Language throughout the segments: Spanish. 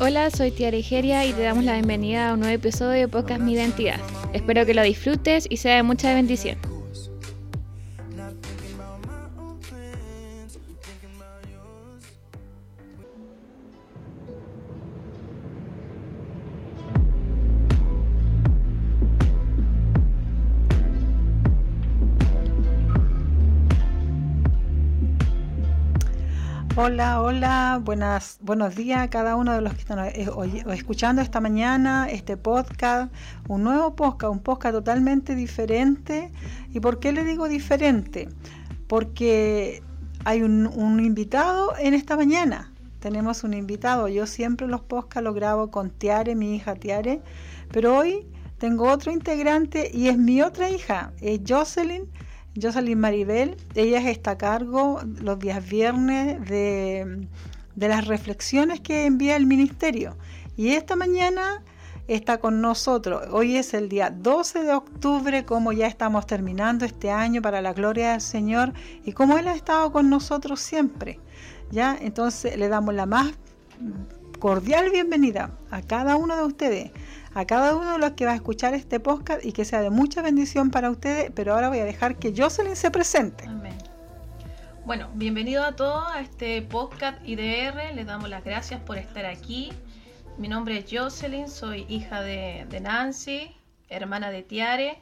Hola, soy Tia Igeria y te damos la bienvenida a un nuevo episodio de Podcast Mi Identidad. Espero que lo disfrutes y sea de mucha bendición. Hola, hola, buenas, buenos días a cada uno de los que están eh, escuchando esta mañana este podcast, un nuevo podcast, un podcast totalmente diferente. ¿Y por qué le digo diferente? Porque hay un, un invitado en esta mañana. Tenemos un invitado. Yo siempre los podcasts los grabo con Tiare, mi hija Tiare, pero hoy tengo otro integrante y es mi otra hija, es Jocelyn Jocelyn Maribel, ella está a cargo los días viernes de, las reflexiones que envía el ministerio. Y esta mañana está con nosotros. Hoy es el día 12 de octubre, como ya estamos terminando este año para la gloria del Señor y como Él ha estado con nosotros siempre. ¿ya? Entonces le damos la más cordial bienvenida a cada uno de ustedes a cada uno de los que va a escuchar este podcast y que sea de mucha bendición para ustedes, pero ahora voy a dejar que Jocelyn se presente. Amén. Bueno, bienvenido a todos a este podcast IDR, les damos las gracias por estar aquí. Mi nombre es Jocelyn, soy hija de, de Nancy, hermana de Tiare,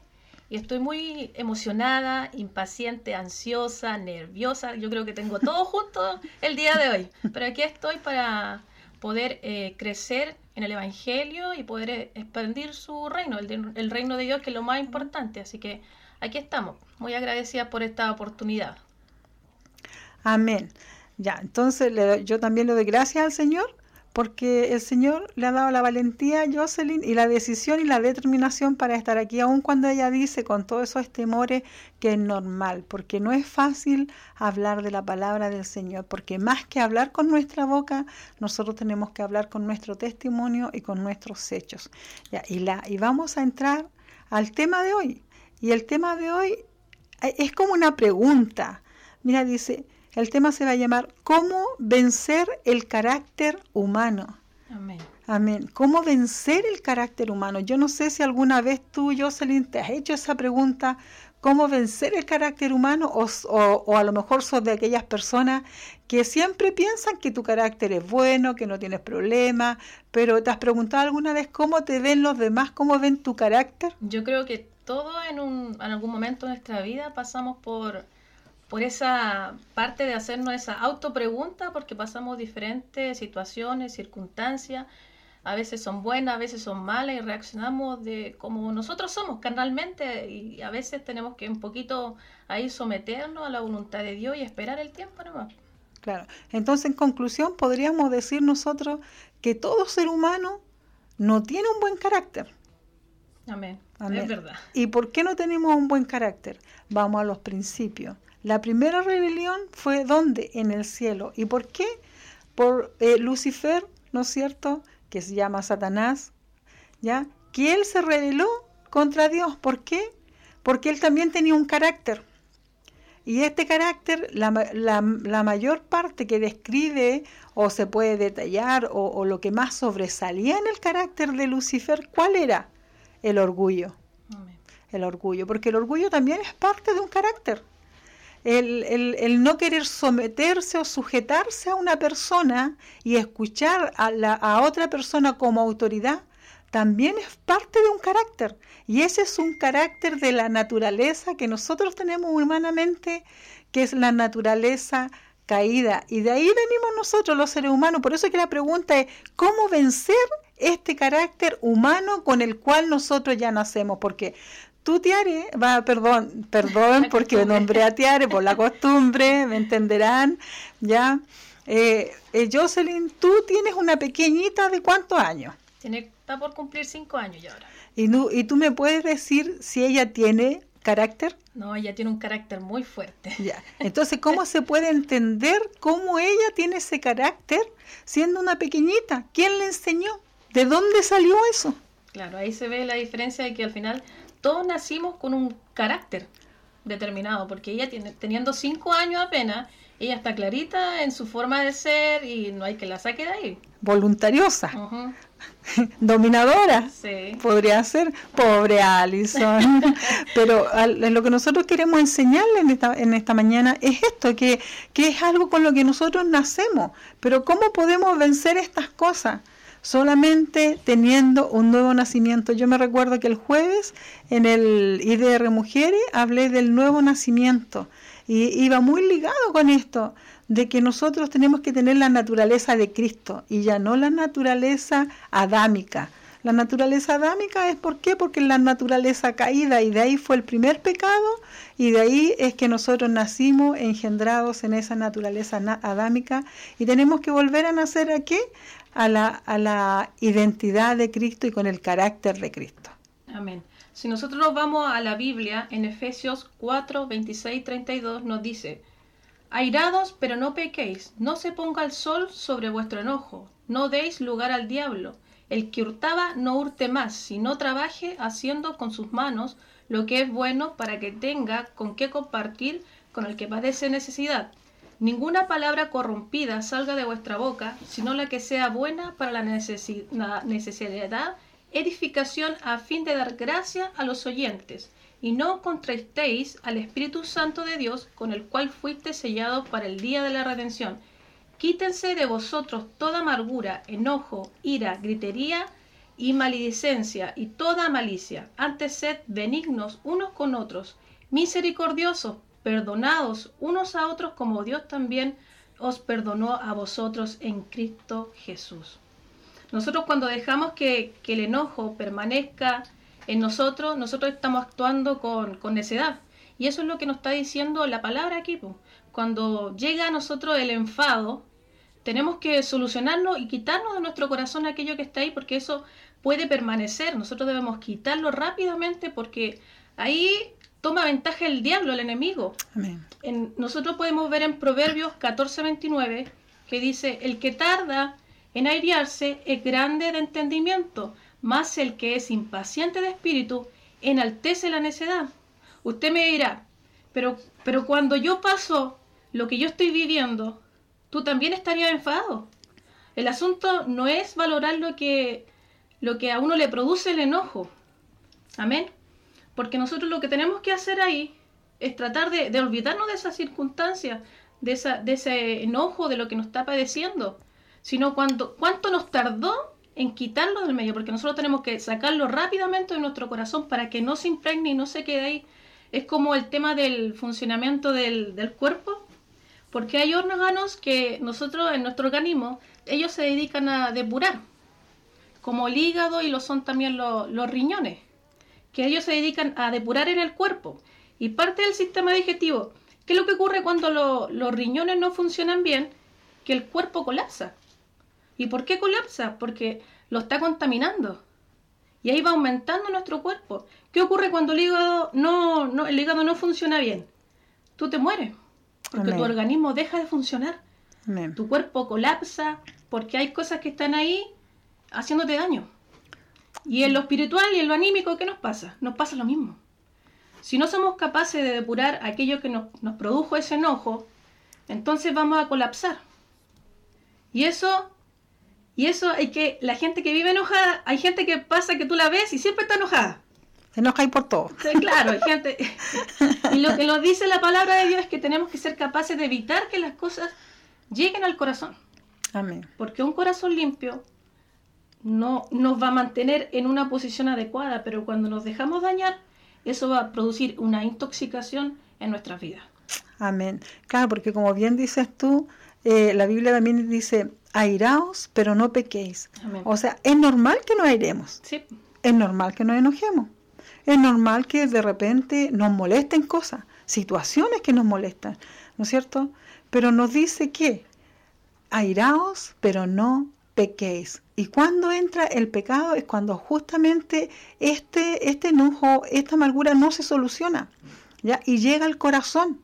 y estoy muy emocionada, impaciente, ansiosa, nerviosa. Yo creo que tengo todo junto el día de hoy, pero aquí estoy para poder eh, crecer en el Evangelio y poder eh, expandir su reino, el, reino de Dios, que es lo más importante. Así que aquí estamos, muy agradecida por esta oportunidad. Amén. Ya, entonces yo también le doy gracias al Señor porque el Señor le ha dado la valentía a Jocelyn y la decisión y la determinación para estar aquí, aun cuando ella dice con todos esos temores que es normal, porque no es fácil hablar de la palabra del Señor, porque más que hablar con nuestra boca, nosotros tenemos que hablar con nuestro testimonio y con nuestros hechos. Ya, y, la, y vamos a entrar al tema de hoy. Y el tema de hoy eh, es como una pregunta. Mira, dice, el tema se va a llamar ¿Cómo vencer el carácter humano? Amén. Amén. ¿Cómo vencer el carácter humano? Yo no sé si alguna vez tú, Jocelyn, te has hecho esa pregunta, ¿cómo vencer el carácter humano? O, a lo mejor sos de aquellas personas que siempre piensan que tu carácter es bueno, que no tienes problemas, pero ¿te has preguntado alguna vez cómo te ven los demás, cómo ven tu carácter? Yo creo que todo en, un, en algún momento de nuestra vida pasamos por por esa parte de hacernos esa autopregunta, porque pasamos diferentes situaciones, circunstancias, a veces son buenas, a veces son malas y reaccionamos de como nosotros somos carnalmente y a veces tenemos que un poquito ahí someternos a la voluntad de Dios y esperar el tiempo nomás. Claro, entonces en conclusión podríamos decir nosotros que todo ser humano no tiene un buen carácter. Amén. Amén. Es verdad. ¿Y por qué no tenemos un buen carácter? Vamos a los principios. La primera rebelión fue ¿dónde? En el cielo. ¿Y por qué? Por eh, Lucifer, ¿no es cierto? Que se llama Satanás, ¿ya? Que él se rebeló contra Dios. ¿Por qué? Porque él también tenía un carácter. Y este carácter, la, mayor parte que describe o se puede detallar o, o, lo que más sobresalía en el carácter de Lucifer, ¿cuál era? El orgullo. El orgullo, porque el orgullo también es parte de un carácter el, no querer someterse o sujetarse a una persona y escuchar a, la, a otra persona como autoridad, también es parte de un carácter. Y ese es un carácter de la naturaleza que nosotros tenemos humanamente, que es la naturaleza caída. Y de ahí venimos nosotros los seres humanos. Por eso es que la pregunta es, ¿cómo vencer este carácter humano con el cual nosotros ya nacemos? Porque Tú, Tiare, va, perdón, perdón porque nombré a Tiare por la costumbre, me entenderán, ¿ya? Eh, eh, Jocelyn, tú tienes una pequeñita de cuántos años? Tiene, está por cumplir cinco años ya ahora. ¿Y, tú, ¿Y tú me puedes decir si ella tiene carácter? No, ella tiene un carácter muy fuerte. Ya. Entonces, ¿cómo se puede entender cómo ella tiene ese carácter siendo una pequeñita? ¿Quién le enseñó? ¿De dónde salió eso? Claro, ahí se ve la diferencia de que al final todos nacimos con un carácter determinado, porque ella tiene, teniendo cinco años apenas, ella está clarita en su forma de ser y no hay que la saque de ahí. Voluntariosa. Dominadora. Sí. Podría ser. Pobre Alison. Pero lo que nosotros queremos enseñarle en esta, en esta mañana es esto, que, que es algo con lo que nosotros nacemos. Pero ¿cómo podemos vencer estas cosas? Solamente teniendo un nuevo nacimiento. Yo me recuerdo que el jueves en el IDR Mujeres hablé del nuevo nacimiento y iba muy ligado con esto, de que nosotros tenemos que tener la naturaleza de Cristo y ya no la naturaleza adámica. La naturaleza adámica es por qué? Porque la naturaleza caída y de ahí fue el primer pecado y de ahí es que nosotros nacimos engendrados en esa naturaleza adámica y tenemos que volver a nacer aquí a la, a la identidad de Cristo y con el carácter de Cristo. Amén. Si nosotros nos vamos a la Biblia, en Efesios 4, 26, 32 nos dice, Airados, pero no pequéis, no se ponga el sol sobre vuestro enojo, no deis lugar al diablo. El que hurtaba no hurte más, sino trabaje haciendo con sus manos lo que es bueno para que tenga con qué compartir con el que padece necesidad. Ninguna palabra corrompida salga de vuestra boca, sino la que sea buena para la, necesidad, edificación a fin de dar gracia a los oyentes y no contrastéis al Espíritu Santo de Dios, con el cual fuiste sellado para el día de la redención. Quítense de vosotros toda amargura, enojo, ira, gritería y maledicencia y toda malicia. Antes sed benignos unos con otros, misericordiosos, perdonados unos a otros como Dios también os perdonó a vosotros en Cristo Jesús. Nosotros cuando dejamos que, el enojo permanezca en nosotros, nosotros estamos actuando con, necedad. Y eso es lo que nos está diciendo la palabra aquí. Cuando llega a nosotros el enfado, tenemos que solucionarlo y quitarnos de nuestro corazón aquello que está ahí, porque eso puede permanecer. Nosotros debemos quitarlo rápidamente porque ahí toma ventaja el diablo, el enemigo. En, nosotros podemos ver en Proverbios 14:29 que dice, el que tarda en airearse es grande de entendimiento, más el que es impaciente de espíritu enaltece la necedad. Usted me dirá, pero, pero cuando yo paso lo que yo estoy viviendo, tú también estarías enfadado. El asunto no es valorar lo que, lo que a uno le produce el enojo. Amén. Porque nosotros lo que tenemos que hacer ahí es tratar de, olvidarnos de esas circunstancias, de, ese enojo, de lo que nos está padeciendo, sino cuánto nos tardó en quitarlo del medio, porque nosotros tenemos que sacarlo rápidamente de nuestro corazón para que no se impregne y no se quede ahí. Es como el tema del funcionamiento del, del cuerpo, porque hay órganos que nosotros en nuestro organismo, ellos se dedican a depurar, como el hígado y lo son también los riñones, que ellos se dedican a depurar en el cuerpo. Y parte del sistema digestivo, ¿qué es lo que ocurre cuando los riñones no funcionan bien? Que el cuerpo colapsa ¿Y por qué colapsa? Porque lo está contaminando. Y ahí va aumentando nuestro cuerpo. ¿Qué ocurre cuando el hígado no, no el hígado no funciona bien? Tú te mueres. Porque tu organismo deja de funcionar. Tu cuerpo colapsa porque hay cosas que están ahí haciéndote daño. Y en lo espiritual y en lo anímico, ¿qué nos pasa? Nos pasa lo mismo. Si no somos capaces de depurar aquello que nos, nos produjo ese enojo, entonces vamos a colapsar. Y eso y eso hay que, la gente que vive enojada, hay gente que pasa que tú la ves y siempre está enojada. Se enoja por todo. claro, hay gente. Y lo que nos dice la palabra de Dios es que tenemos que ser capaces de evitar que las cosas lleguen al corazón. Amén. Porque un corazón limpio no nos va a mantener en una posición adecuada, pero cuando nos dejamos dañar, eso va a producir una intoxicación en nuestras vidas. Amén. Claro, porque como bien dices tú, eh, la Biblia también dice, airaos, pero no pequéis. O sea, es normal que nos airemos. Es normal que nos enojemos. Es normal que de repente nos molesten cosas, situaciones que nos molestan, ¿no es cierto? Pero nos dice que airaos, pero no pequéis. Y cuando entra el pecado es cuando justamente este, este enojo, esta amargura no se soluciona, ¿ya? Y llega al corazón,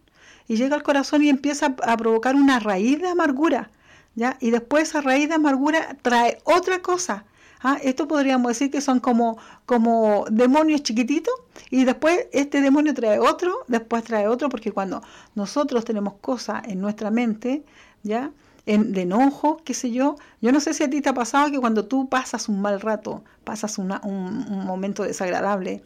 y llega al corazón y empieza a provocar una raíz de amargura, ¿ya? Y después esa raíz de amargura trae otra cosa, ¿ah? Esto podríamos decir que son como, como demonios chiquititos y después este demonio trae otro, después trae otro, porque cuando nosotros tenemos cosas en nuestra mente, ¿ya? En, de enojo, qué sé yo. Yo no sé si a ti te ha pasado que cuando tú pasas un mal rato, pasas un, momento desagradable,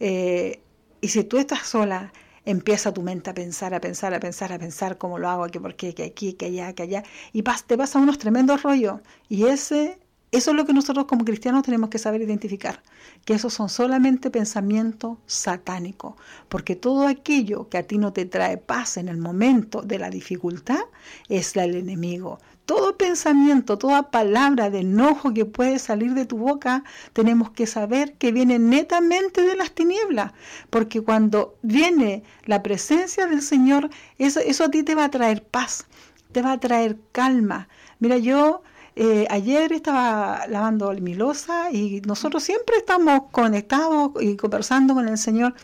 eh, y si tú estás sola, empieza tu mente a pensar, a pensar, a pensar, a pensar cómo lo hago, que por qué, que aquí, que allá, que allá, y te pasa unos tremendos rollos. Y ese eso es lo que nosotros como cristianos tenemos que saber identificar, que esos son solamente pensamientos satánicos, porque todo aquello que a ti no te trae paz en el momento de la dificultad es el enemigo. Todo pensamiento, toda palabra de enojo que puede salir de tu boca, tenemos que saber que viene netamente de las tinieblas, porque cuando viene la presencia del Señor, eso, eso a ti te va a traer paz, te va a traer calma. Mira, yo eh, ayer estaba lavando mi losa y nosotros siempre estamos conectados y conversando con el Señor.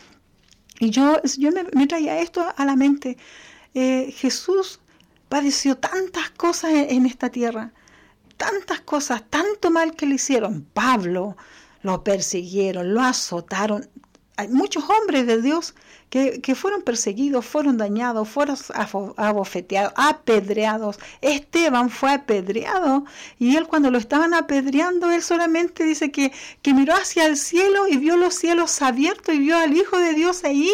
Y yo, yo me, traía esto a la mente. Eh, Jesús padeció tantas cosas en, esta tierra, tantas cosas, tanto mal que le hicieron. Pablo lo persiguieron, lo azotaron. Hay muchos hombres de Dios que, fueron perseguidos, fueron dañados, fueron abofeteados, apedreados. Esteban fue apedreado y él cuando lo estaban apedreando, él solamente dice que, que miró hacia el cielo y vio los cielos abiertos y vio al Hijo de Dios ahí,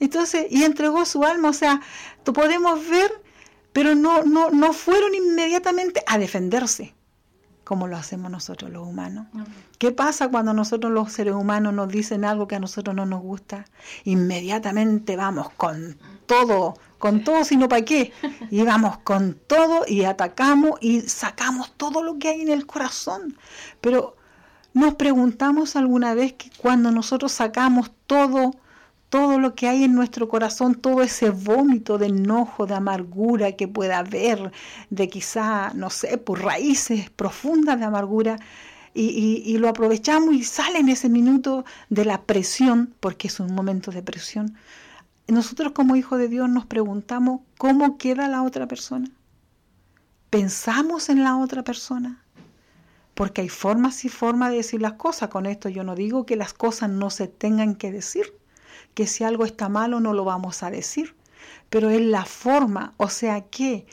entonces, y entregó su alma. O sea, podemos ver, pero no, no, no fueron inmediatamente a defenderse como lo hacemos nosotros los humanos. ¿Qué pasa cuando nosotros los seres humanos nos dicen algo que a nosotros no nos gusta? Inmediatamente vamos con todo, con todo, sino para qué. Y vamos con todo y atacamos y sacamos todo lo que hay en el corazón. Pero nos preguntamos alguna vez que cuando nosotros sacamos todo todo lo que hay en nuestro corazón, todo ese vómito de enojo, de amargura que pueda haber, de quizá, no sé, por raíces profundas de amargura, y, lo aprovechamos y sale en ese minuto de la presión, porque es un momento de presión. Nosotros como hijos de Dios nos preguntamos cómo queda la otra persona. Pensamos en la otra persona. Porque hay formas y formas de decir las cosas. Con esto yo no digo que las cosas no se tengan que decir que si algo está malo no lo vamos a decir, pero es la forma, o sea que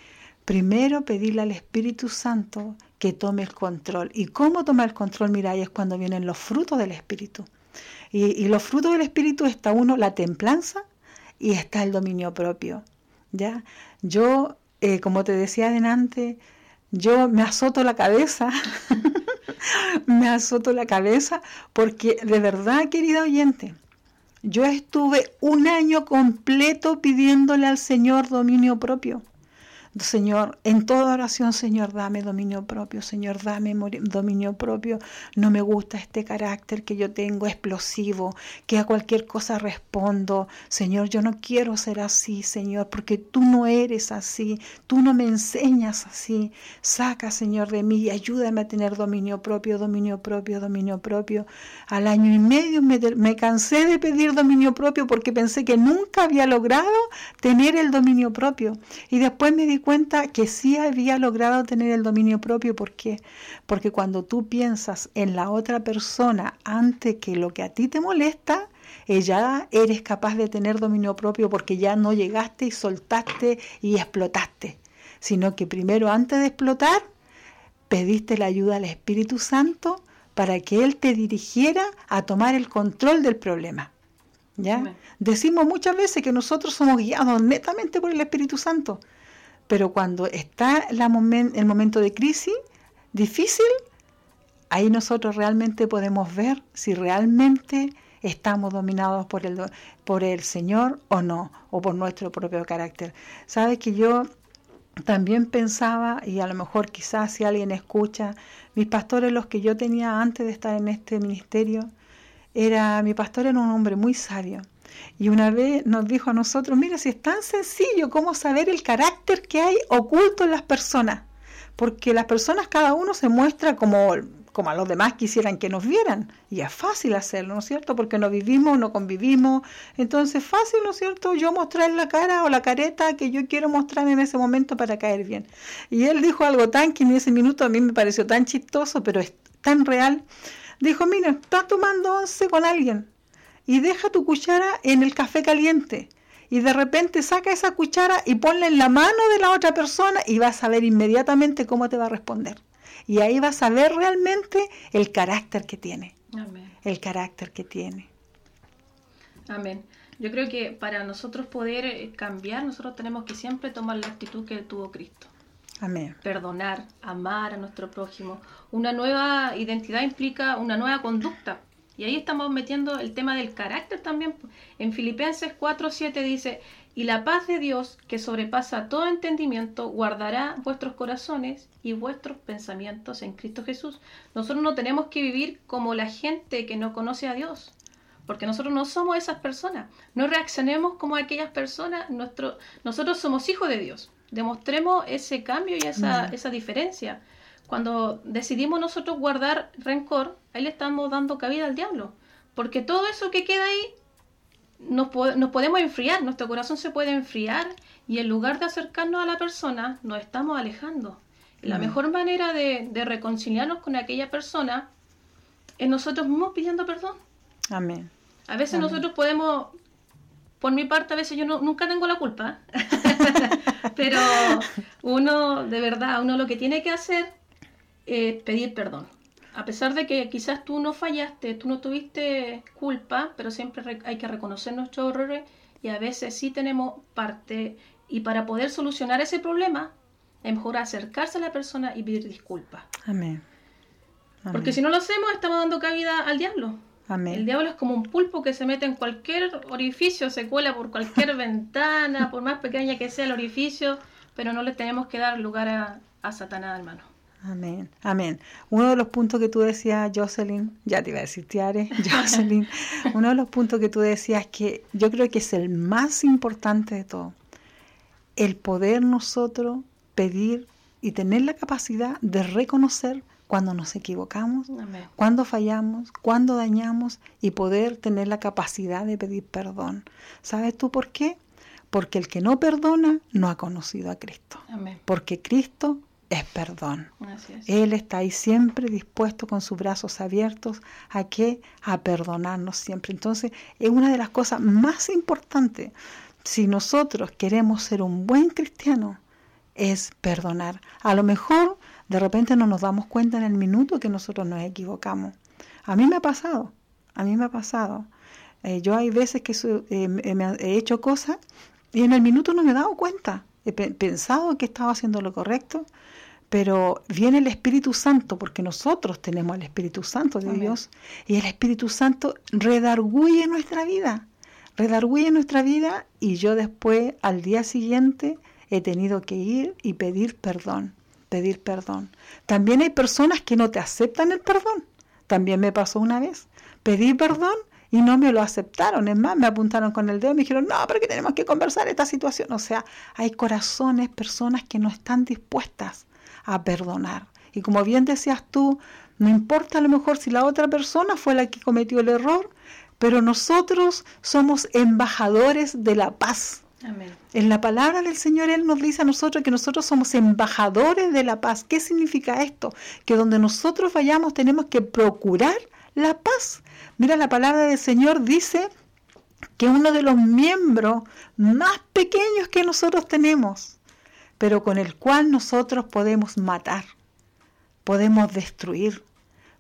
primero pedirle al Espíritu Santo que tome el control. ¿Y cómo toma el control? Mira, es cuando vienen los frutos del Espíritu. Y, los frutos del Espíritu está uno, la templanza y está el dominio propio. ¿ya? Yo, eh, como te decía adelante, yo me azoto la cabeza, me azoto la cabeza porque de verdad, querida oyente, yo estuve un año completo pidiéndole al Señor dominio propio. Señor, en toda oración, Señor, dame dominio propio, Señor, dame dominio propio. No me gusta este carácter que yo tengo explosivo, que a cualquier cosa respondo. Señor, yo no quiero ser así, Señor, porque tú no eres así, tú no me enseñas así. Saca, Señor, de mí y ayúdame a tener dominio propio, dominio propio, dominio propio. Al año y medio me, me cansé de pedir dominio propio porque pensé que nunca había logrado tener el dominio propio. Y después me di cuenta que sí había logrado tener el dominio propio. ¿Por qué? Porque cuando tú piensas en la otra persona antes que lo que a ti te molesta, ya eres capaz de tener dominio propio porque ya no llegaste y soltaste y explotaste, sino que primero antes de explotar, pediste la ayuda al Espíritu Santo para que Él te dirigiera a tomar el control del problema. ¿Ya? Decimos muchas veces que nosotros somos guiados netamente por el Espíritu Santo, pero cuando está el momento de crisis difícil, ahí nosotros realmente podemos ver si realmente estamos dominados por el, por el Señor o no, o por nuestro propio carácter. Sabes que yo también pensaba, y a lo mejor quizás si alguien escucha, mis pastores, los que yo tenía antes de estar en este ministerio, era, mi pastor era un hombre muy sabio. Y una vez nos dijo a nosotros, mira, si es tan sencillo como saber el carácter que hay oculto en las personas, porque las personas cada uno se muestra como, como a los demás quisieran que nos vieran, y es fácil hacerlo, ¿no es cierto? Porque no vivimos, no convivimos, entonces fácil, ¿no es cierto? Yo mostrar la cara o la careta que yo quiero mostrar en ese momento para caer bien. Y él dijo algo tan que en ese minuto a mí me pareció tan chistoso, pero tan real. Dijo, mira, estás tomando once con alguien y deja tu cuchara en el café caliente y de repente saca esa cuchara y ponla en la mano de la otra persona y vas a ver inmediatamente cómo te va a responder. Y ahí vas a ver realmente el carácter que tiene. Amén. El carácter que tiene. Amén. Yo creo que para nosotros poder eh, cambiar, nosotros tenemos que siempre tomar la actitud que tuvo Cristo. Amén. Perdonar, amar a nuestro prójimo. Una nueva identidad implica una nueva conducta. Y ahí estamos metiendo el tema del carácter también. En Filipenses 4:7 dice, y la paz de Dios, que sobrepasa todo entendimiento, guardará vuestros corazones y vuestros pensamientos en Cristo Jesús. Nosotros no tenemos que vivir como la gente que no conoce a Dios porque nosotros no somos esas personas. No reaccionemos como aquellas personas. Nuestro, nosotros somos hijos de Dios. Demostremos ese cambio y esa, esa diferencia. Cuando decidimos nosotros guardar rencor, ahí le estamos dando cabida al diablo. Porque todo eso que queda ahí nos, nos podemos enfriar, nuestro corazón se puede enfriar y en lugar de acercarnos a la persona, nos estamos alejando. la mejor manera de, de reconciliarnos con aquella persona es nosotros mismos pidiendo perdón. Amén. A veces nosotros podemos, por mi parte, a veces yo no, nunca tengo la culpa, pero uno, de verdad, uno lo que tiene que hacer es pedir perdón. A pesar de que quizás tú no fallaste, tú no tuviste culpa, pero siempre hay que reconocer nuestros errores y a veces sí tenemos parte. Y para poder solucionar ese problema, es mejor acercarse a la persona y pedir disculpas. Amén. Porque si no lo hacemos, estamos dando cabida al diablo. El diablo es como un pulpo que se mete en cualquier orificio, se cuela por cualquier ventana, por más pequeña que sea el orificio, pero no le tenemos que dar lugar a, a Satanás, hermano. Amén, amén. Uno de los puntos que tú decías, Jocelyn, ya te iba a decir Tiare, Jocelyn, uno de los puntos que tú decías que yo creo que es el más importante de todo, el poder nosotros pedir y tener la capacidad de reconocer cuando nos equivocamos, cuando fallamos, cuando dañamos y poder tener la capacidad de pedir perdón. ¿Sabes tú por qué? Porque el que no perdona no ha conocido a Cristo. Porque Cristo es perdón. Él está ahí siempre dispuesto con sus brazos abiertos a que a perdonarnos siempre. Entonces, es una de las cosas más importantes si nosotros queremos ser un buen cristiano es perdonar. A lo mejor de repente no nos damos cuenta en el minuto que nosotros nos equivocamos. A mí me ha pasado, a mí me ha pasado. Eh, yo hay veces que eh, he hecho cosas y en el minuto no me he dado cuenta. He pensado que estaba haciendo lo correcto, pero viene el Espíritu Santo, porque nosotros tenemos el Espíritu Santo de Dios, y el Espíritu Santo redarguye nuestra vida, redarguye nuestra vida, y yo después, al día siguiente, he tenido que ir y pedir perdón pedir perdón. También hay personas que no te aceptan el perdón. También me pasó una vez. Pedí perdón y no me lo aceptaron. Es más, me apuntaron con el dedo y me dijeron, no, pero que tenemos que conversar esta situación. O sea, hay corazones, personas que no están dispuestas a perdonar. Y como bien decías tú, no importa a lo mejor si la otra persona fue la que cometió el error, pero nosotros somos embajadores de la paz. En la palabra del Señor Él nos dice a nosotros que nosotros somos embajadores de la paz. ¿Qué significa esto? Que donde nosotros vayamos tenemos que procurar la paz. Mira, la palabra del Señor dice que uno de los miembros más pequeños que nosotros tenemos, pero con el cual nosotros podemos matar, podemos destruir,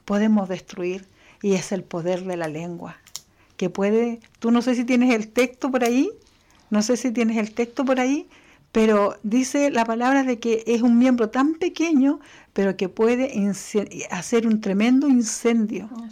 podemos destruir, y es el poder de la lengua, que puede, tú no sé si tienes el texto por ahí, no sé si tienes el texto por ahí, pero dice la palabra de que es un miembro tan pequeño, pero que puede hacer un tremendo incendio. Ah,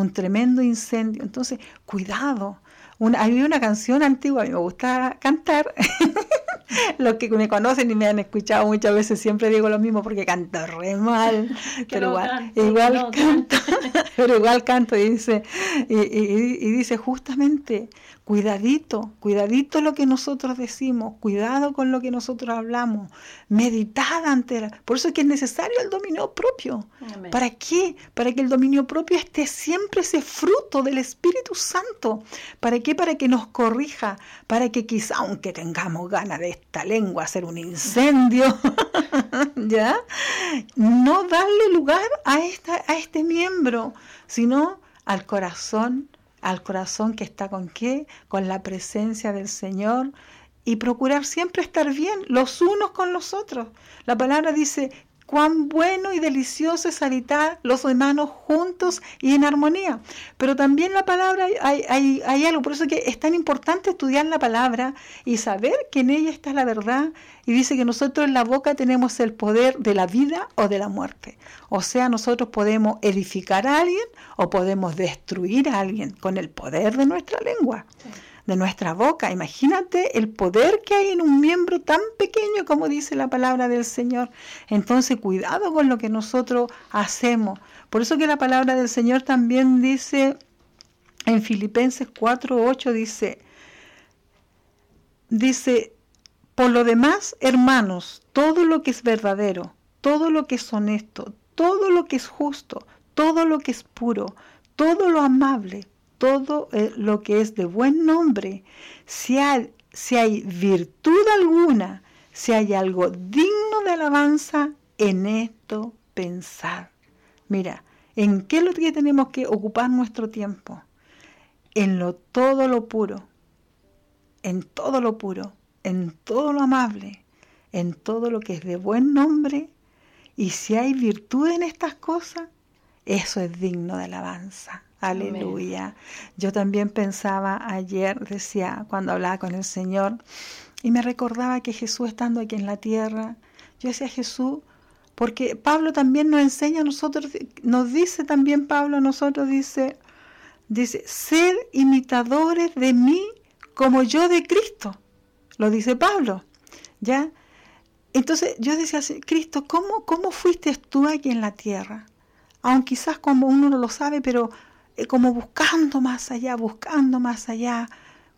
un tremendo incendio. Entonces, cuidado. Una, había una canción antigua, a mí me gusta cantar. Los que me conocen y me han escuchado muchas veces siempre digo lo mismo porque canto re mal, pero igual, igual canto, pero igual canto y dice, y dice justamente Cuidadito, cuidadito lo que nosotros decimos, cuidado con lo que nosotros hablamos, meditad ante la... Por eso es que es necesario el dominio propio. ¿Para qué? Para que el dominio propio esté siempre ese fruto del Espíritu Santo. ¿Para qué? Para que nos corrija, para que quizá, aunque tengamos ganas de esta lengua hacer un incendio, ¿ya? No darle lugar a, esta, a este miembro, sino al corazón al corazón que está con qué, con la presencia del Señor y procurar siempre estar bien los unos con los otros. La palabra dice, cuán bueno y delicioso es habitar los hermanos juntos y en armonía. Pero también la palabra, hay, algo, por eso que es tan importante estudiar la palabra y saber que en ella está la verdad. Y dice que nosotros en la boca tenemos el poder de la vida o de la muerte. O sea, nosotros podemos edificar a alguien o podemos destruir a alguien con el poder de nuestra lengua de nuestra boca. Imagínate el poder que hay en un miembro tan pequeño como dice la palabra del Señor. Entonces, cuidado con lo que nosotros hacemos. Por eso que la palabra del Señor también dice en Filipenses 4:8 dice dice por lo demás, hermanos, todo lo que es verdadero, todo lo que es honesto, todo lo que es justo, todo lo que es puro, todo lo amable, todo eh, lo que es de buen nombre, si hay, si hay virtud alguna, si hay algo digno de alabanza, en esto pensar. Mira, ¿en qué es lo que tenemos que ocupar nuestro tiempo? En todo lo puro, en todo lo puro, en todo lo amable, en todo lo que es de buen nombre, y si hay virtud en estas cosas, eso es digno de alabanza. Aleluya. Yo también pensaba ayer, decía, cuando hablaba con el Señor, y me recordaba que Jesús estando aquí en la tierra, yo decía Jesús, porque Pablo también nos enseña a nosotros, nos dice también Pablo a nosotros, dice, dice, ser imitadores de mí como yo de Cristo. Lo dice Pablo, ¿ya? Entonces yo decía, Cristo, ¿cómo, ¿cómo fuiste tú aquí en la tierra? Aunque quizás como uno no lo sabe, pero como buscando más allá, buscando más allá,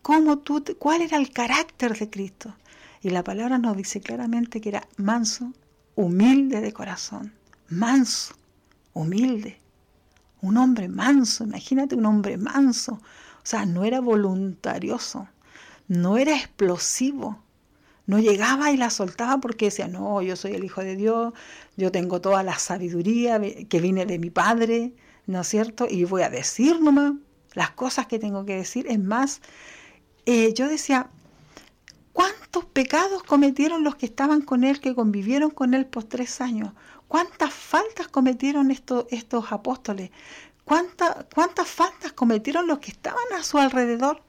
cómo tú, cuál era el carácter de Cristo. Y la palabra nos dice claramente que era manso, humilde de corazón, manso, humilde, un hombre manso, imagínate un hombre manso, o sea, no era voluntarioso, no era explosivo, no llegaba y la soltaba porque decía, no, yo soy el Hijo de Dios, yo tengo toda la sabiduría que viene de mi Padre, ¿no es cierto? Y voy a decir nomás las cosas que tengo que decir. Es más, eh, yo decía, ¿cuántos pecados cometieron los que estaban con él, que convivieron con él por tres años? ¿Cuántas faltas cometieron estos, estos apóstoles? ¿Cuántas, ¿Cuántas faltas cometieron los que estaban a su alrededor?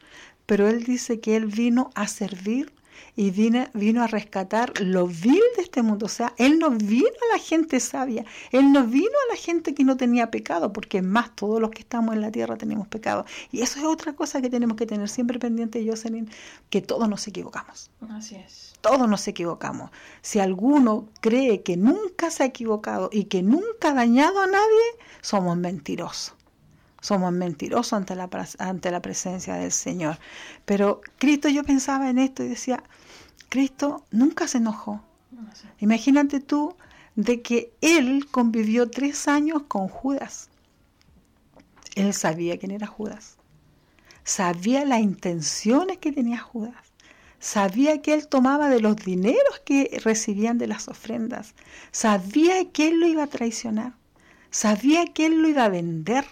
Pero él dice que él vino a servir y vino, vino a rescatar lo vil de este mundo. O sea, Él no vino a la gente sabia, Él no vino a la gente que no tenía pecado, porque más todos los que estamos en la tierra tenemos pecado. Y eso es otra cosa que tenemos que tener siempre pendiente, Jocelyn, que todos nos equivocamos. Así es. Todos nos equivocamos. Si alguno cree que nunca se ha equivocado y que nunca ha dañado a nadie, somos mentirosos somos mentirosos ante la, ante la presencia del Señor. Pero Cristo, yo pensaba en esto y decía, Cristo nunca se enojó. Imagínate tú de que Él convivió tres años con Judas. Él sabía quién era Judas. Sabía las intenciones que tenía Judas. Sabía que él tomaba de los dineros que recibían de las ofrendas. Sabía que él lo iba a traicionar. Sabía que él lo iba a vender.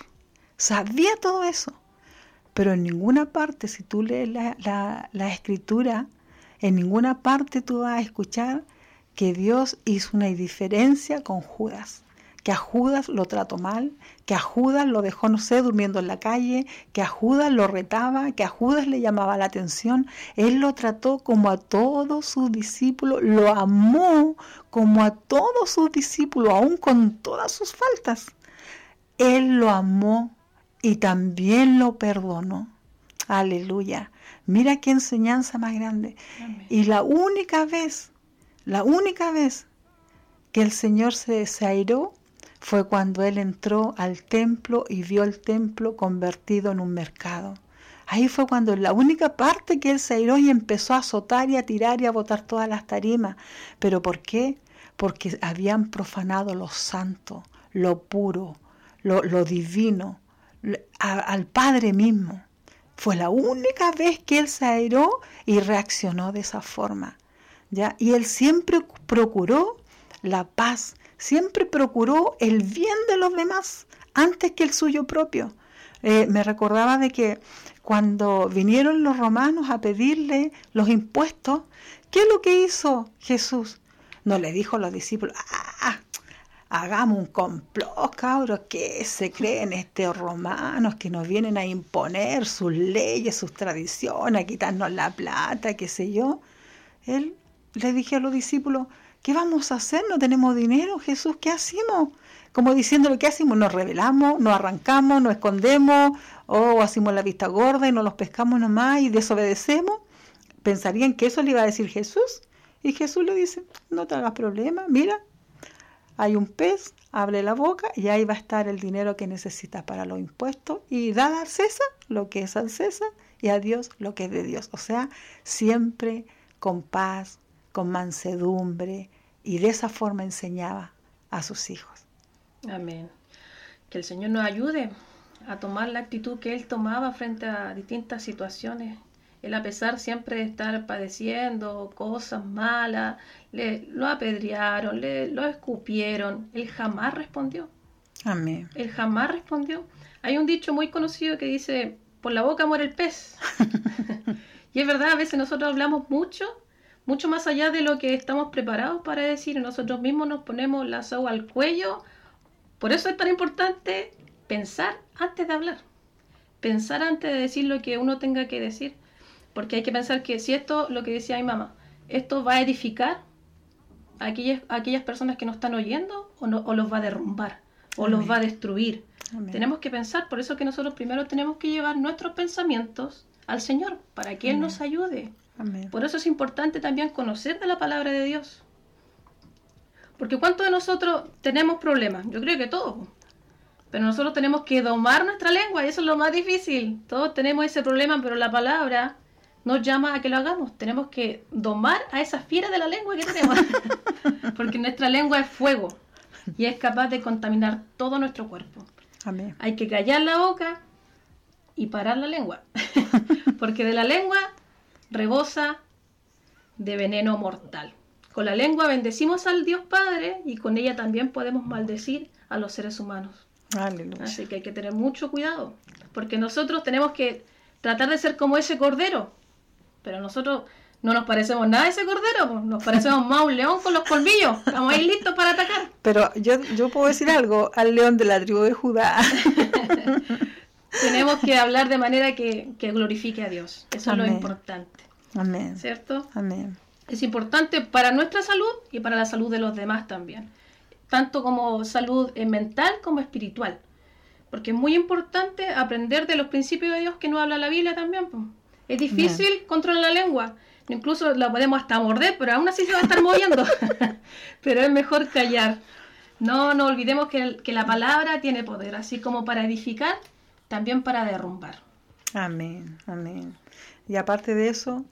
Sabía todo eso. Pero en ninguna parte, si tú lees la, la escritura, en ninguna parte tú vas a escuchar que Dios hizo una indiferencia con Judas, que a Judas lo trató mal, que a Judas lo dejó, no sé, durmiendo en la calle, que a Judas lo retaba, que a Judas le llamaba la atención. Él lo trató como a todos sus discípulos, lo amó como a todos sus discípulos, aún con todas sus faltas. Él lo amó y también lo perdonó. Aleluya. Mira qué enseñanza más grande. Y la única vez, la única vez que el Señor se desairó fue cuando Él entró al templo y vio el templo convertido en un mercado. Ahí fue cuando la única parte que él se airó y empezó a azotar y a tirar y a botar todas las tarimas. ¿Pero por qué? Porque habían profanado lo santo, lo puro, lo, divino, al Padre mismo. Fue la única vez que él se airó y reaccionó de esa forma. ¿ya? Y él siempre procuró la paz, siempre procuró el bien de los demás antes que el suyo propio. Eh, me recordaba de que cuando vinieron los romanos a pedirle los impuestos, ¿qué es lo que hizo Jesús? No le dijo a los discípulos, ah, hagamos un complot, cabros, que se creen estos romanos que nos vienen a imponer sus leyes, sus tradiciones, a quitarnos la plata, qué sé yo. Él le dije a los discípulos, ¿qué vamos a hacer? No tenemos dinero, Jesús, ¿qué hacemos? Como diciendo lo que hacemos, nos revelamos, nos arrancamos, nos escondemos, o hacemos la vista gorda y nos los pescamos nomás y desobedecemos. Pensarían que eso le iba a decir Jesús. Y Jesús le dice, no te hagas problema, mira, hay un pez, abre la boca y ahí va a estar el dinero que necesitas para los impuestos y da al César lo que es al César y a Dios lo que es de Dios. O sea, siempre con paz, con mansedumbre y de esa forma enseñaba a sus hijos. Amén. Que el Señor nos ayude a tomar la actitud que Él tomaba frente a distintas situaciones él a pesar siempre de estar padeciendo cosas malas, le, lo apedrearon, le, lo escupieron, él jamás respondió. Amén. Él jamás respondió. Hay un dicho muy conocido que dice, por la boca muere el pez. y es verdad, a veces nosotros hablamos mucho, mucho más allá de lo que estamos preparados para decir, nosotros mismos nos ponemos la soga al cuello. Por eso es tan importante pensar antes de hablar, pensar antes de decir lo que uno tenga que decir. Porque hay que pensar que si esto, lo que decía mi mamá, esto va a edificar a aquellas, aquellas personas que nos están oyendo o, no, o los va a derrumbar o los va a destruir. Tenemos que pensar, por eso que nosotros primero tenemos que llevar nuestros pensamientos al Señor, para que Él nos ayude. Por eso es importante también conocer de la palabra de Dios. Porque ¿cuántos de nosotros tenemos problemas? Yo creo que todos. Pero nosotros tenemos que domar nuestra lengua y eso es lo más difícil. Todos tenemos ese problema, pero la palabra nos llama a que lo hagamos. Tenemos que domar a esa fiera de la lengua que tenemos. Porque nuestra lengua es fuego y es capaz de contaminar todo nuestro cuerpo. Amén. Hay que callar la boca y parar la lengua. Porque de la lengua rebosa de veneno mortal. Con la lengua bendecimos al Dios Padre y con ella también podemos maldecir a los seres humanos. Aleluya. Así que hay que tener mucho cuidado, porque nosotros tenemos que tratar de ser como ese cordero, pero nosotros no nos parecemos nada a ese cordero, nos parecemos más a un león con los colmillos. Estamos ahí listos para atacar. Pero yo, yo puedo decir algo al león de la tribu de Judá. Tenemos que hablar de manera que, glorifique a Dios. Eso es lo importante. Amén. ¿Cierto? Amén. Es importante para nuestra salud y para la salud de los demás también. Tanto como salud mental como espiritual. Porque es muy importante aprender de los principios de Dios que nos habla la Biblia también. Es difícil controlar la lengua. Incluso la podemos hasta morder, pero aún así se va a estar moviendo. pero es mejor callar. No no olvidemos que, que la palabra tiene poder, así como para edificar, también para derrumbar. Amén, amén. Y aparte de eso,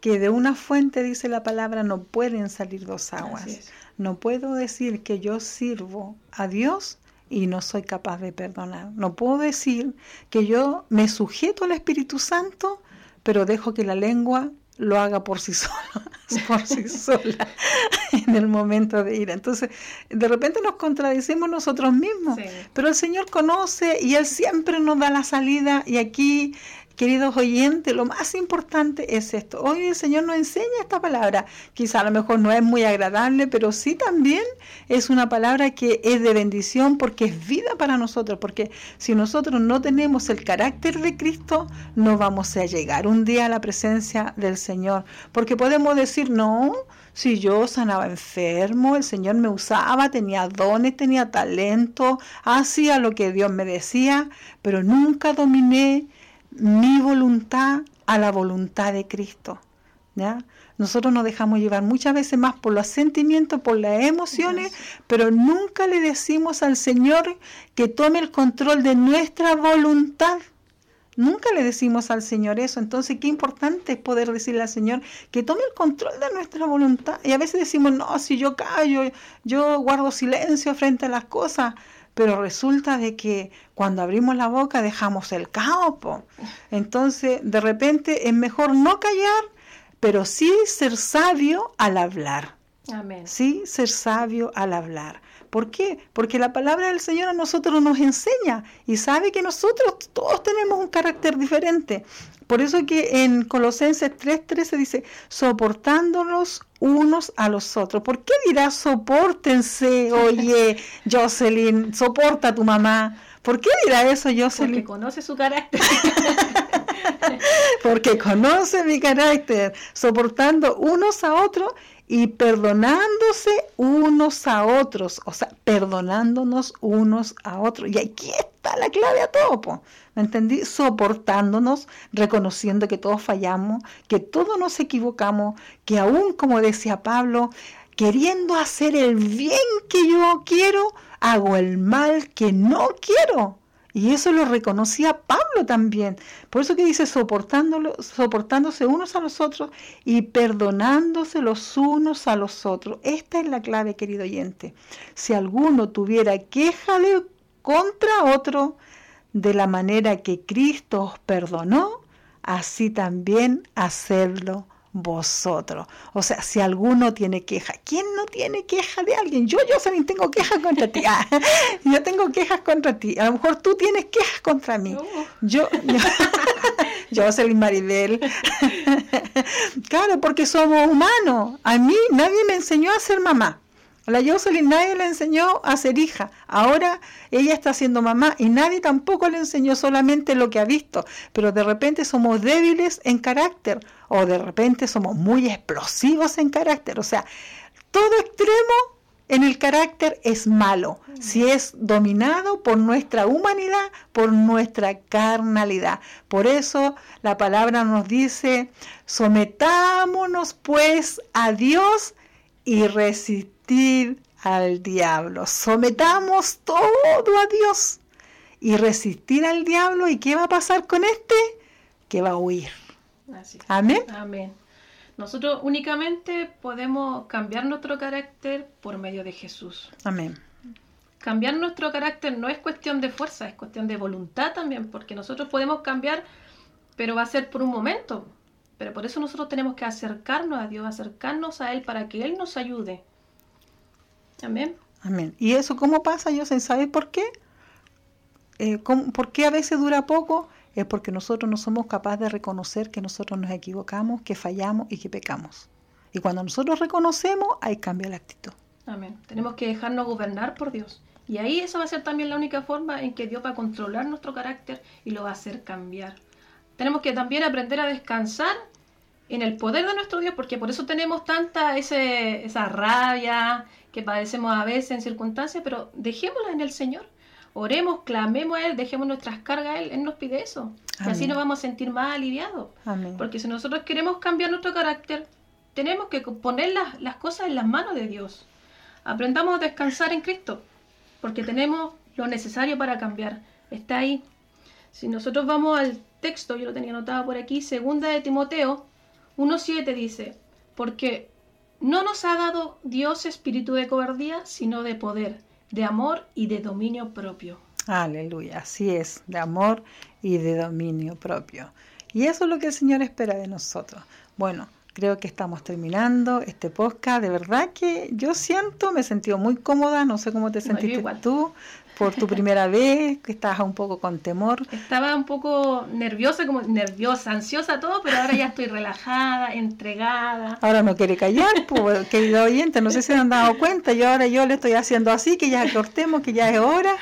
que de una fuente, dice la palabra, no pueden salir dos aguas. No puedo decir que yo sirvo a Dios y no soy capaz de perdonar. No puedo decir que yo me sujeto al Espíritu Santo pero dejo que la lengua lo haga por sí sola, por sí sola en el momento de ir. Entonces, de repente nos contradicimos nosotros mismos, pero el Señor conoce y Él siempre nos da la salida y aquí Queridos oyentes, lo más importante es esto. Hoy el Señor nos enseña esta palabra. Quizá a lo mejor no es muy agradable, pero sí también es una palabra que es de bendición porque es vida para nosotros. Porque si nosotros no tenemos el carácter de Cristo, no vamos a llegar un día a la presencia del Señor. Porque podemos decir, no, si yo sanaba enfermo, el Señor me usaba, tenía dones, tenía talento, hacía lo que Dios me decía, pero nunca dominé mi voluntad a la voluntad de Cristo. ¿ya? Nosotros nos dejamos llevar muchas veces más por los sentimientos, por las emociones, pero nunca le decimos al Señor que tome el control de nuestra voluntad. Nunca le decimos al Señor eso. Entonces, qué importante es poder decirle al Señor que tome el control de nuestra voluntad. Y a veces decimos, no, si yo callo, yo guardo silencio frente a las cosas. Pero resulta de que cuando abrimos la boca dejamos el caos. Entonces, de repente es mejor no callar, pero sí ser sabio al hablar. Amén. Sí, ser sabio al hablar. ¿Por qué? Porque la palabra del Señor a nosotros nos enseña y sabe que nosotros todos tenemos un carácter diferente. Por eso que en Colosenses 3:13 dice, soportándonos unos a los otros. ¿Por qué dirá soportense, oye, Jocelyn, soporta a tu mamá? ¿Por qué dirá eso Jocelyn? Porque conoce su carácter. Porque conoce mi carácter, soportando unos a otros y perdonándose unos a otros, o sea, perdonándonos unos a otros. Y aquí está la clave a todo, ¿me entendí? Soportándonos, reconociendo que todos fallamos, que todos nos equivocamos, que aún, como decía Pablo, queriendo hacer el bien que yo quiero, hago el mal que no quiero. Y eso lo reconocía Pablo también. Por eso que dice soportándose unos a los otros y perdonándose los unos a los otros. Esta es la clave, querido oyente. Si alguno tuviera queja de contra otro, de la manera que Cristo os perdonó, así también hacerlo vosotros. O sea, si alguno tiene queja, ¿quién no tiene queja de alguien? Yo, yo también tengo quejas contra ti. Ah, yo tengo quejas contra ti. A lo mejor tú tienes quejas contra mí. Yo, yo, yo soy Maribel. claro, porque somos humanos. A mí nadie me enseñó a ser mamá. A la Jocelyn nadie le enseñó a ser hija. Ahora ella está siendo mamá y nadie tampoco le enseñó solamente lo que ha visto. Pero de repente somos débiles en carácter o de repente somos muy explosivos en carácter. O sea, todo extremo en el carácter es malo, si es dominado por nuestra humanidad, por nuestra carnalidad. Por eso la palabra nos dice, sometámonos pues a Dios y resistir al diablo. Sometamos todo a Dios y resistir al diablo. ¿Y qué va a pasar con este? Que va a huir. Amén. Amén. Nosotros únicamente podemos cambiar nuestro carácter por medio de Jesús. Amén. Cambiar nuestro carácter no es cuestión de fuerza, es cuestión de voluntad también, porque nosotros podemos cambiar, pero va a ser por un momento. Pero por eso nosotros tenemos que acercarnos a Dios, acercarnos a Él para que Él nos ayude. Amén. Amén. ¿Y eso cómo pasa, Yo ¿Sabe por qué? Eh, ¿Por qué a veces dura poco? es porque nosotros no somos capaces de reconocer que nosotros nos equivocamos, que fallamos y que pecamos. Y cuando nosotros reconocemos, ahí cambia la actitud. Amén. Tenemos que dejarnos gobernar por Dios. Y ahí eso va a ser también la única forma en que Dios va a controlar nuestro carácter y lo va a hacer cambiar. Tenemos que también aprender a descansar en el poder de nuestro Dios, porque por eso tenemos tanta ese, esa rabia que padecemos a veces en circunstancias, pero dejémosla en el Señor oremos, clamemos a Él, dejemos nuestras cargas a Él, Él nos pide eso. Y así nos vamos a sentir más aliviados. Porque si nosotros queremos cambiar nuestro carácter, tenemos que poner las, las cosas en las manos de Dios. Aprendamos a descansar en Cristo, porque tenemos lo necesario para cambiar. Está ahí. Si nosotros vamos al texto, yo lo tenía anotado por aquí, segunda de Timoteo 1.7 dice, porque no nos ha dado Dios espíritu de cobardía, sino de poder, de amor y de dominio propio. Aleluya, así es, de amor y de dominio propio. Y eso es lo que el Señor espera de nosotros. Bueno, creo que estamos terminando este podcast. De verdad que yo siento, me he sentido muy cómoda, no sé cómo te sentiste tú por tu primera vez, que estabas un poco con temor. Estaba un poco nerviosa, como nerviosa, ansiosa, todo, pero ahora ya estoy relajada, entregada. Ahora no quiere callar, pues, querido oyente, no sé si se han dado cuenta, yo ahora yo le estoy haciendo así, que ya cortemos, que ya es hora.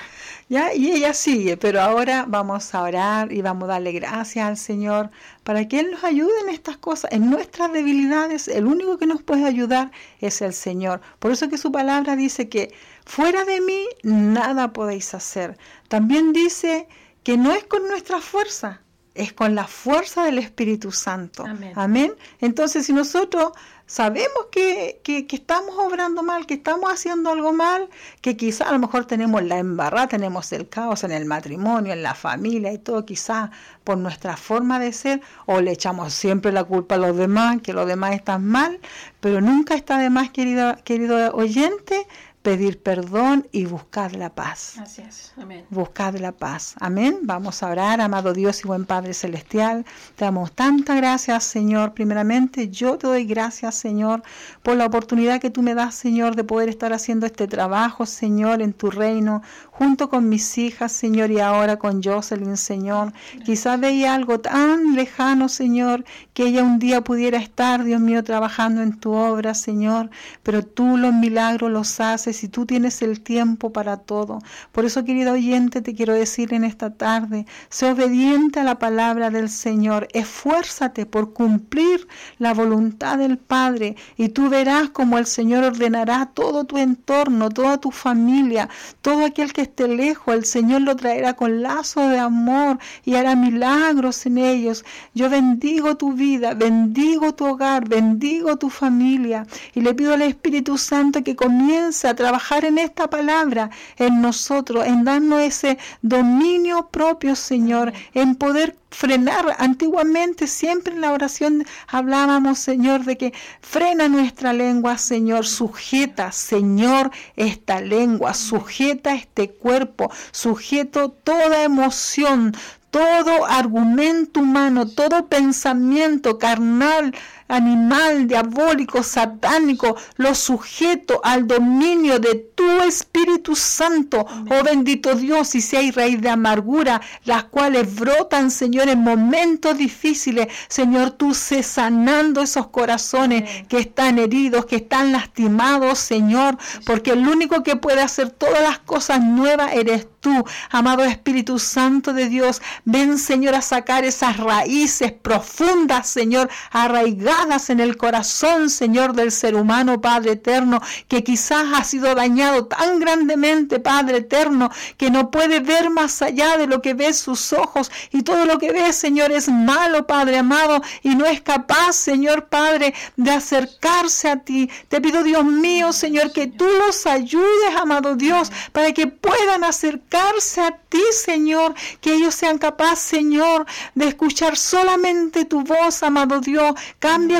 ¿Ya? Y ella sigue, pero ahora vamos a orar y vamos a darle gracias al Señor para que Él nos ayude en estas cosas, en nuestras debilidades. El único que nos puede ayudar es el Señor. Por eso que su palabra dice que fuera de mí nada podéis hacer. También dice que no es con nuestra fuerza, es con la fuerza del Espíritu Santo. Amén. Amén. Entonces, si nosotros sabemos que, que, estamos obrando mal, que estamos haciendo algo mal, que quizá a lo mejor tenemos la embarrada, tenemos el caos en el matrimonio, en la familia y todo, quizá por nuestra forma de ser, o le echamos siempre la culpa a los demás, que los demás están mal, pero nunca está de más, querido, querido oyente, pedir perdón y buscar la paz. Así es. Amén. Buscar la paz. Amén. Vamos a orar, amado Dios y buen Padre Celestial. Te damos tantas gracias, Señor. Primeramente, yo te doy gracias, Señor, por la oportunidad que tú me das, Señor, de poder estar haciendo este trabajo, Señor, en tu reino, junto con mis hijas, Señor, y ahora con Jocelyn, Señor. Quizás veía algo tan lejano, Señor, que ella un día pudiera estar, Dios mío, trabajando en tu obra, Señor, pero tú los milagros los haces si tú tienes el tiempo para todo. Por eso, querido oyente, te quiero decir en esta tarde, sé obediente a la palabra del Señor, esfuérzate por cumplir la voluntad del Padre y tú verás como el Señor ordenará todo tu entorno, toda tu familia, todo aquel que esté lejos, el Señor lo traerá con lazo de amor y hará milagros en ellos. Yo bendigo tu vida, bendigo tu hogar, bendigo tu familia y le pido al Espíritu Santo que comience a trabajar en esta palabra en nosotros, en darnos ese dominio propio, Señor, en poder frenar. Antiguamente siempre en la oración hablábamos, Señor, de que frena nuestra lengua, Señor, sujeta, Señor, esta lengua, sujeta este cuerpo, sujeto toda emoción, todo argumento humano, todo pensamiento carnal, animal, diabólico, satánico, lo sujeto al dominio de tu Espíritu Santo. Oh bendito Dios, y si hay raíz de amargura, las cuales brotan, Señor, en momentos difíciles, Señor, tú sé sanando esos corazones que están heridos, que están lastimados, Señor, porque el único que puede hacer todas las cosas nuevas eres tú, amado Espíritu Santo de Dios. Ven, Señor, a sacar esas raíces profundas, Señor, arraigadas en el corazón, Señor, del ser humano, Padre eterno, que quizás ha sido dañado tan grandemente, Padre eterno, que no puede ver más allá de lo que ve sus ojos y todo lo que ve, Señor, es malo, Padre amado, y no es capaz, Señor Padre, de acercarse a ti. Te pido, Dios mío, Señor, que tú los ayudes, amado Dios, para que puedan acercarse a ti, Señor, que ellos sean capaces, Señor, de escuchar solamente tu voz, amado Dios.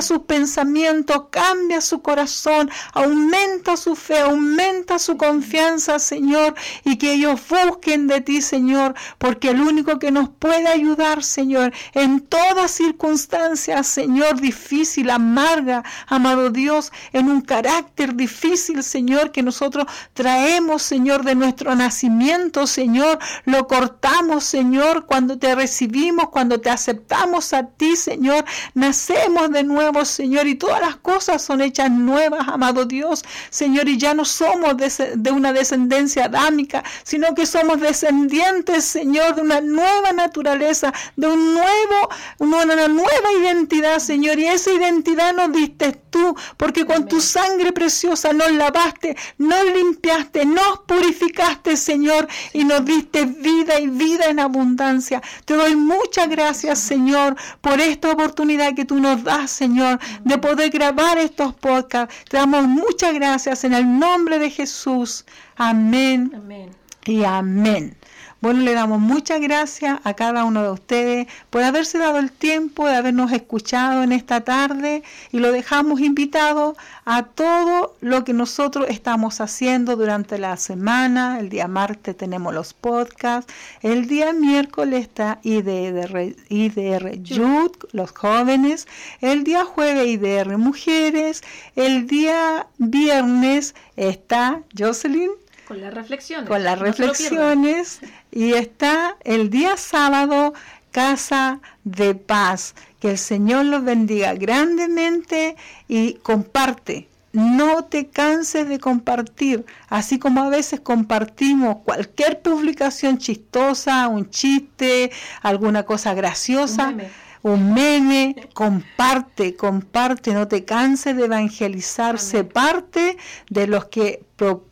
Sus pensamientos, cambia su corazón, aumenta su fe, aumenta su confianza, Señor, y que ellos busquen de ti, Señor, porque el único que nos puede ayudar, Señor, en todas circunstancias, Señor, difícil, amarga, amado Dios, en un carácter difícil, Señor, que nosotros traemos, Señor, de nuestro nacimiento, Señor, lo cortamos, Señor, cuando te recibimos, cuando te aceptamos a ti, Señor, nacemos de Señor, y todas las cosas son hechas nuevas, amado Dios, Señor, y ya no somos de, una descendencia adámica, sino que somos descendientes, Señor, de una nueva naturaleza, de un nuevo, una, nueva identidad, Señor, y esa identidad nos diste tú, porque con tu sangre preciosa nos lavaste, nos limpiaste, nos purificaste, Señor, y nos diste vida y vida en abundancia. Te doy muchas gracias, Señor, por esta oportunidad que tú nos das, Señor, de poder grabar estos podcasts. Te damos muchas gracias en el nombre de Jesús. Amén. Amén. Y amén. Bueno, le damos muchas gracias a cada uno de ustedes por haberse dado el tiempo de habernos escuchado en esta tarde y lo dejamos invitado a todo lo que nosotros estamos haciendo durante la semana. El día martes tenemos los podcasts, el día miércoles está IDR, IDR Youth, los jóvenes, el día jueves IDR Mujeres, el día viernes está Jocelyn con las reflexiones. Con las reflexiones. Y está el día sábado, Casa de Paz. Que el Señor los bendiga grandemente y comparte. No te canses de compartir, así como a veces compartimos cualquier publicación chistosa, un chiste, alguna cosa graciosa un meme, comparte, comparte, no te canses de evangelizar, sé parte de los que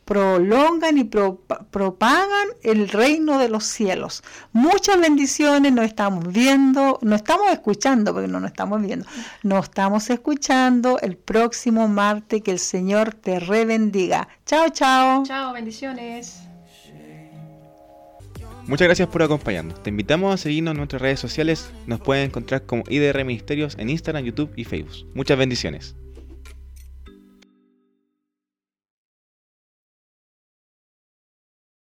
prolongan y propagan el reino de los cielos. Muchas bendiciones, nos estamos viendo, no estamos escuchando, porque no nos estamos viendo, nos estamos escuchando el próximo martes, que el Señor te rebendiga. Chao, chao. Chao, bendiciones. Muchas gracias por acompañarnos. Te invitamos a seguirnos en nuestras redes sociales. Nos pueden encontrar como IDR Ministerios en Instagram, YouTube y Facebook. Muchas bendiciones.